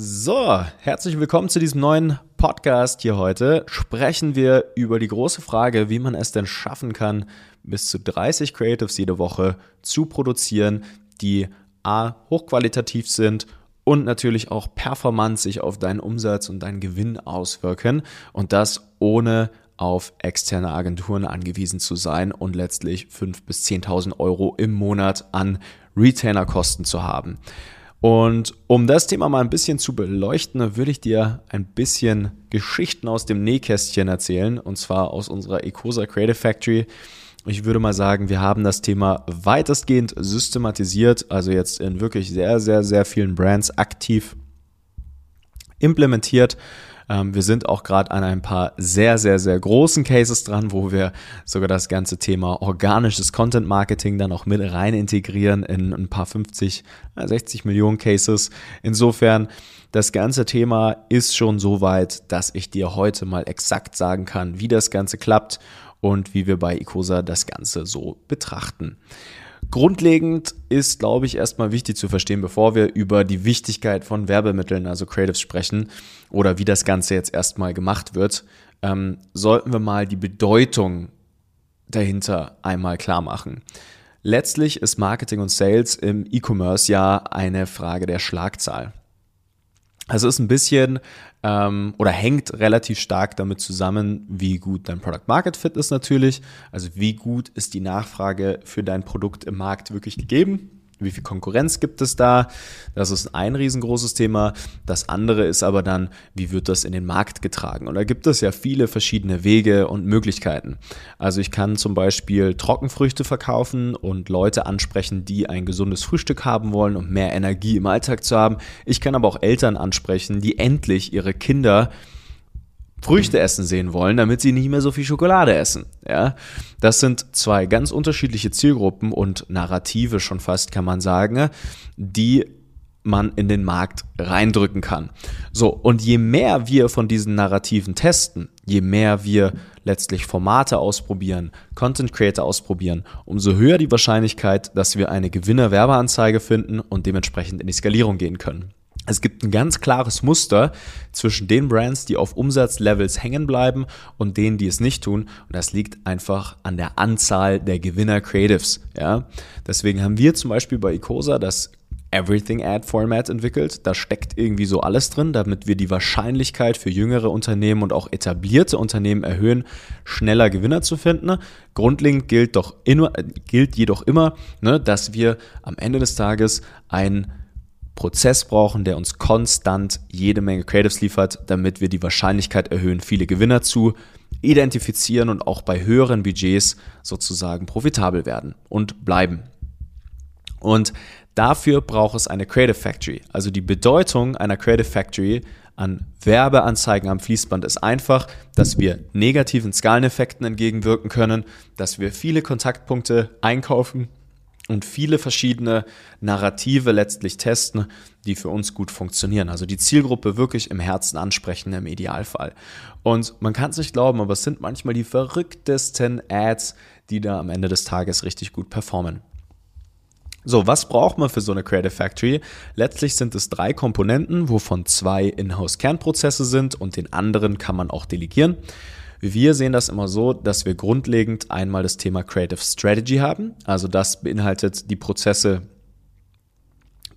So, herzlich willkommen zu diesem neuen Podcast hier heute. Sprechen wir über die große Frage, wie man es denn schaffen kann, bis zu 30 Creatives jede Woche zu produzieren, die A, hochqualitativ sind und natürlich auch performant sich auf deinen Umsatz und deinen Gewinn auswirken und das ohne auf externe Agenturen angewiesen zu sein und letztlich 5.000 bis 10.000 Euro im Monat an Retainerkosten zu haben. Und um das Thema mal ein bisschen zu beleuchten, würde ich dir ein bisschen Geschichten aus dem Nähkästchen erzählen, und zwar aus unserer Ecosa Creative Factory. Ich würde mal sagen, wir haben das Thema weitestgehend systematisiert, also jetzt in wirklich sehr, sehr, sehr vielen Brands aktiv implementiert ähm, wir sind auch gerade an ein paar sehr, sehr, sehr großen Cases dran, wo wir sogar das ganze Thema organisches Content Marketing dann auch mit rein integrieren in ein paar 50, 60 Millionen Cases. Insofern, das ganze Thema ist schon so weit, dass ich dir heute mal exakt sagen kann, wie das Ganze klappt und wie wir bei Icosa das Ganze so betrachten. Grundlegend ist, glaube ich, erstmal wichtig zu verstehen, bevor wir über die Wichtigkeit von Werbemitteln, also Creatives, sprechen oder wie das Ganze jetzt erstmal gemacht wird, ähm, sollten wir mal die Bedeutung dahinter einmal klar machen. Letztlich ist Marketing und Sales im E-Commerce ja eine Frage der Schlagzahl. Also ist ein bisschen ähm, oder hängt relativ stark damit zusammen, wie gut dein Product Market Fit ist natürlich. Also wie gut ist die Nachfrage für dein Produkt im Markt wirklich gegeben wie viel Konkurrenz gibt es da? Das ist ein riesengroßes Thema. Das andere ist aber dann, wie wird das in den Markt getragen? Und da gibt es ja viele verschiedene Wege und Möglichkeiten. Also ich kann zum Beispiel Trockenfrüchte verkaufen und Leute ansprechen, die ein gesundes Frühstück haben wollen, um mehr Energie im Alltag zu haben. Ich kann aber auch Eltern ansprechen, die endlich ihre Kinder Früchte essen sehen wollen, damit sie nicht mehr so viel Schokolade essen. Ja, das sind zwei ganz unterschiedliche Zielgruppen und Narrative schon fast, kann man sagen, die man in den Markt reindrücken kann. So, und je mehr wir von diesen Narrativen testen, je mehr wir letztlich Formate ausprobieren, Content Creator ausprobieren, umso höher die Wahrscheinlichkeit, dass wir eine Gewinner-Werbeanzeige finden und dementsprechend in die Skalierung gehen können. Es gibt ein ganz klares Muster zwischen den Brands, die auf Umsatzlevels hängen bleiben und denen, die es nicht tun. Und das liegt einfach an der Anzahl der Gewinner-Creatives. Ja? Deswegen haben wir zum Beispiel bei Icosa das Everything Ad Format entwickelt. Da steckt irgendwie so alles drin, damit wir die Wahrscheinlichkeit für jüngere Unternehmen und auch etablierte Unternehmen erhöhen, schneller Gewinner zu finden. Grundlegend gilt, doch immer, gilt jedoch immer, ne, dass wir am Ende des Tages ein Prozess brauchen, der uns konstant jede Menge Creatives liefert, damit wir die Wahrscheinlichkeit erhöhen, viele Gewinner zu identifizieren und auch bei höheren Budgets sozusagen profitabel werden und bleiben. Und dafür braucht es eine Creative Factory. Also die Bedeutung einer Creative Factory an Werbeanzeigen am Fließband ist einfach, dass wir negativen Skaleneffekten entgegenwirken können, dass wir viele Kontaktpunkte einkaufen und viele verschiedene Narrative letztlich testen, die für uns gut funktionieren. Also die Zielgruppe wirklich im Herzen ansprechen im Idealfall. Und man kann es nicht glauben, aber es sind manchmal die verrücktesten Ads, die da am Ende des Tages richtig gut performen. So, was braucht man für so eine Creative Factory? Letztlich sind es drei Komponenten, wovon zwei Inhouse-Kernprozesse sind und den anderen kann man auch delegieren. Wir sehen das immer so, dass wir grundlegend einmal das Thema Creative Strategy haben. Also das beinhaltet die Prozesse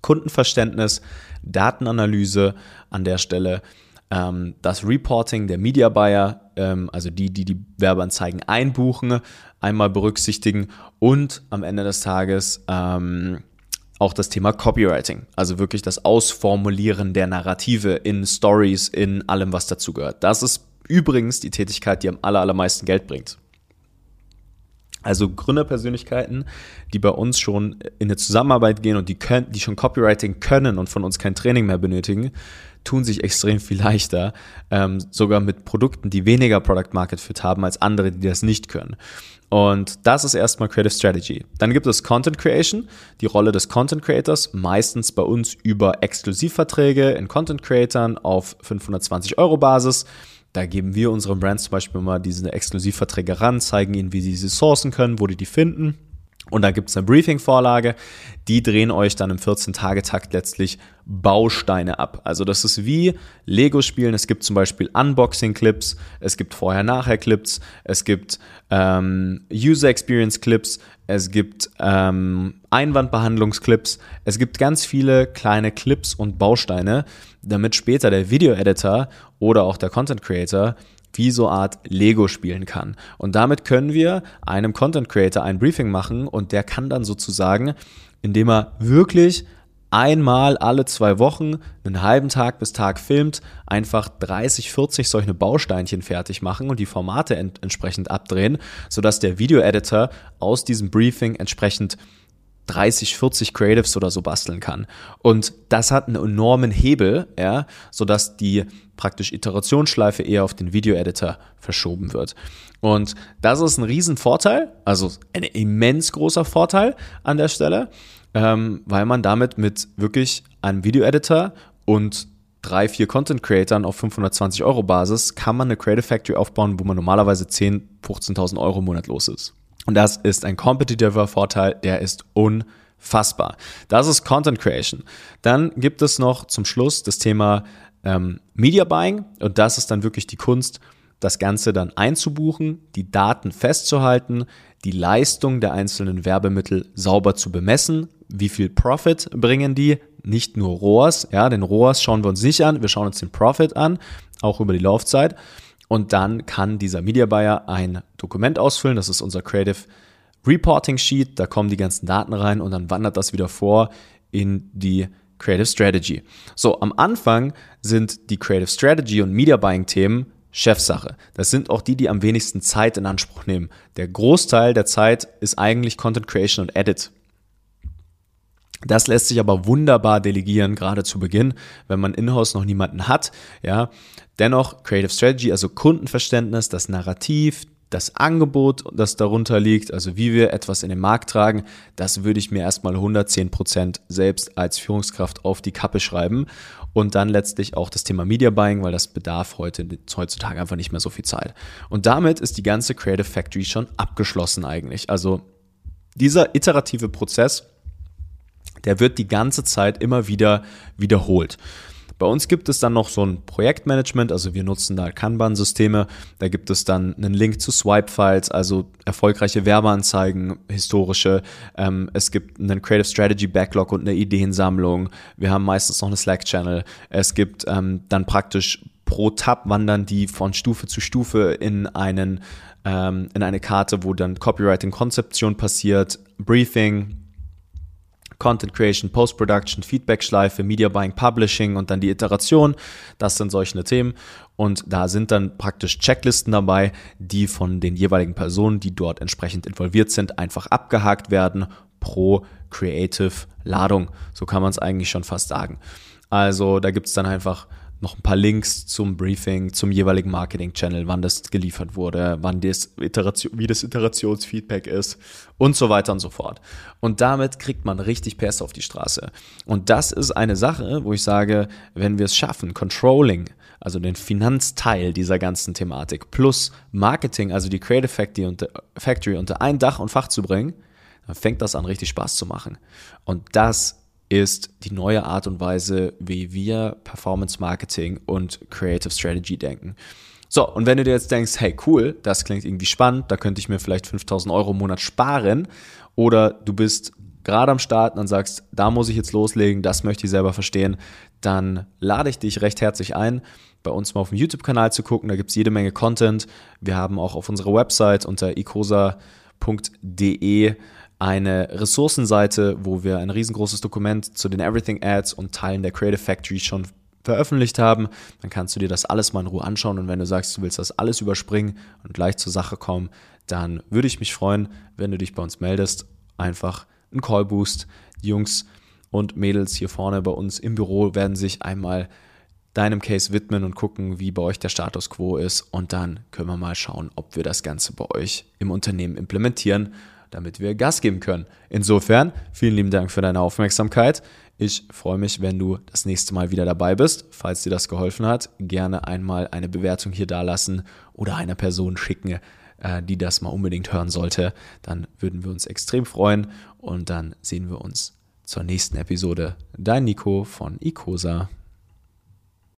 Kundenverständnis, Datenanalyse an der Stelle, ähm, das Reporting der Media Buyer, ähm, also die, die die Werbeanzeigen einbuchen, einmal berücksichtigen und am Ende des Tages ähm, auch das Thema Copywriting, also wirklich das Ausformulieren der Narrative in Stories, in allem, was dazu gehört. Das ist übrigens die Tätigkeit, die am allermeisten Geld bringt. Also Gründerpersönlichkeiten, die bei uns schon in eine Zusammenarbeit gehen und die, können, die schon Copywriting können und von uns kein Training mehr benötigen, tun sich extrem viel leichter, ähm, sogar mit Produkten, die weniger Product Market Fit haben als andere, die das nicht können. Und das ist erstmal Creative Strategy. Dann gibt es Content Creation, die Rolle des Content Creators, meistens bei uns über Exklusivverträge in Content Creatern auf 520 Euro Basis. Da geben wir unseren Brands zum Beispiel mal diese Exklusivverträge ran, zeigen ihnen, wie sie sie sourcen können, wo die die finden Und dann gibt es eine Briefing-Vorlage, die drehen euch dann im 14-Tage-Takt letztlich Bausteine ab. Also das ist wie Lego-Spielen. Es gibt zum Beispiel Unboxing-Clips, es gibt Vorher-Nachher-Clips, es gibt ähm, User-Experience-Clips, es gibt ähm, Einwandbehandlungsclips, es gibt ganz viele kleine Clips und Bausteine, damit später der Video-Editor oder auch der Content-Creator wie so Art Lego spielen kann. Und damit können wir einem Content Creator ein Briefing machen und der kann dann sozusagen, indem er wirklich einmal alle zwei Wochen einen halben Tag bis Tag filmt, einfach 30, 40 solche Bausteinchen fertig machen und die Formate ent entsprechend abdrehen, sodass der Video-Editor aus diesem Briefing entsprechend 30, 40 Creatives oder so basteln kann. Und das hat einen enormen Hebel, ja, sodass die praktisch Iterationsschleife eher auf den Video-Editor verschoben wird. Und das ist ein Riesenvorteil, also ein immens großer Vorteil an der Stelle, ähm, weil man damit mit wirklich einem Video-Editor und drei, vier Content Creatern auf 520 Euro Basis kann man eine Creative Factory aufbauen, wo man normalerweise 10, 15.000 Euro im Monat los ist. Und das ist ein kompetitiver Vorteil, der ist unfassbar. Das ist Content Creation. Dann gibt es noch zum Schluss das Thema ähm, Media Buying. Und das ist dann wirklich die Kunst, das Ganze dann einzubuchen, die Daten festzuhalten, die Leistung der einzelnen Werbemittel sauber zu bemessen, wie viel Profit bringen die, nicht nur ROAS, ja, den ROAS schauen wir uns nicht an, wir schauen uns den Profit an, auch über die Laufzeit und dann kann dieser Media Buyer ein Dokument ausfüllen. Das ist unser Creative Reporting Sheet. Da kommen die ganzen Daten rein und dann wandert das wieder vor in die Creative Strategy. So, am Anfang sind die Creative Strategy und Media Buying Themen Chefsache. Das sind auch die, die am wenigsten Zeit in Anspruch nehmen. Der Großteil der Zeit ist eigentlich Content Creation und Edit. Das lässt sich aber wunderbar delegieren, gerade zu Beginn, wenn man in-house noch niemanden hat. Ja, dennoch Creative Strategy, also Kundenverständnis, das Narrativ, das Angebot, das darunter liegt, also wie wir etwas in den Markt tragen, das würde ich mir erstmal 110 Prozent selbst als Führungskraft auf die Kappe schreiben. Und dann letztlich auch das Thema Media Buying, weil das bedarf heute, heutzutage einfach nicht mehr so viel Zeit. Und damit ist die ganze Creative Factory schon abgeschlossen eigentlich. Also dieser iterative Prozess, der wird die ganze Zeit immer wieder wiederholt. Bei uns gibt es dann noch so ein Projektmanagement, also wir nutzen da Kanban-Systeme. Da gibt es dann einen Link zu Swipe-Files, also erfolgreiche Werbeanzeigen, historische. Ähm, es gibt einen Creative Strategy Backlog und eine Ideensammlung. Wir haben meistens noch eine Slack-Channel. Es gibt ähm, dann praktisch pro Tab wandern die von Stufe zu Stufe in einen ähm, in eine Karte, wo dann Copywriting-Konzeption passiert, Briefing, Content Creation, Post-Production, Feedback-Schleife, Media Buying, Publishing und dann die Iteration. Das sind solche Themen. Und da sind dann praktisch Checklisten dabei, die von den jeweiligen Personen, die dort entsprechend involviert sind, einfach abgehakt werden pro Creative Ladung. So kann man es eigentlich schon fast sagen. Also da gibt es dann einfach noch ein paar Links zum Briefing, zum jeweiligen Marketing-Channel, wann das geliefert wurde, wann das Iteration, wie das Iterationsfeedback ist und so weiter und so fort. Und damit kriegt man richtig PS auf die Straße. Und das ist eine Sache, wo ich sage, wenn wir es schaffen, Controlling, also den Finanzteil dieser ganzen Thematik, plus Marketing, also die Creative Factory unter, Factory unter ein Dach und Fach zu bringen, dann fängt das an, richtig Spaß zu machen. Und das ist die neue Art und Weise, wie wir Performance Marketing und Creative Strategy denken. So, und wenn du dir jetzt denkst, hey cool, das klingt irgendwie spannend, da könnte ich mir vielleicht 5000 Euro im Monat sparen, oder du bist gerade am Start und sagst, da muss ich jetzt loslegen, das möchte ich selber verstehen, dann lade ich dich recht herzlich ein, bei uns mal auf dem YouTube-Kanal zu gucken, da gibt es jede Menge Content. Wir haben auch auf unserer Website unter icosa.de eine Ressourcenseite, wo wir ein riesengroßes Dokument zu den Everything Ads und Teilen der Creative Factory schon veröffentlicht haben. Dann kannst du dir das alles mal in Ruhe anschauen und wenn du sagst, du willst das alles überspringen und gleich zur Sache kommen, dann würde ich mich freuen, wenn du dich bei uns meldest. Einfach ein Call Boost. Die Jungs und Mädels hier vorne bei uns im Büro werden sich einmal deinem Case widmen und gucken, wie bei euch der Status quo ist. Und dann können wir mal schauen, ob wir das Ganze bei euch im Unternehmen implementieren damit wir Gas geben können. Insofern, vielen lieben Dank für deine Aufmerksamkeit. Ich freue mich, wenn du das nächste Mal wieder dabei bist. Falls dir das geholfen hat, gerne einmal eine Bewertung hier dalassen oder einer Person schicken, äh, die das mal unbedingt hören sollte, dann würden wir uns extrem freuen und dann sehen wir uns zur nächsten Episode. Dein Nico von Icosa.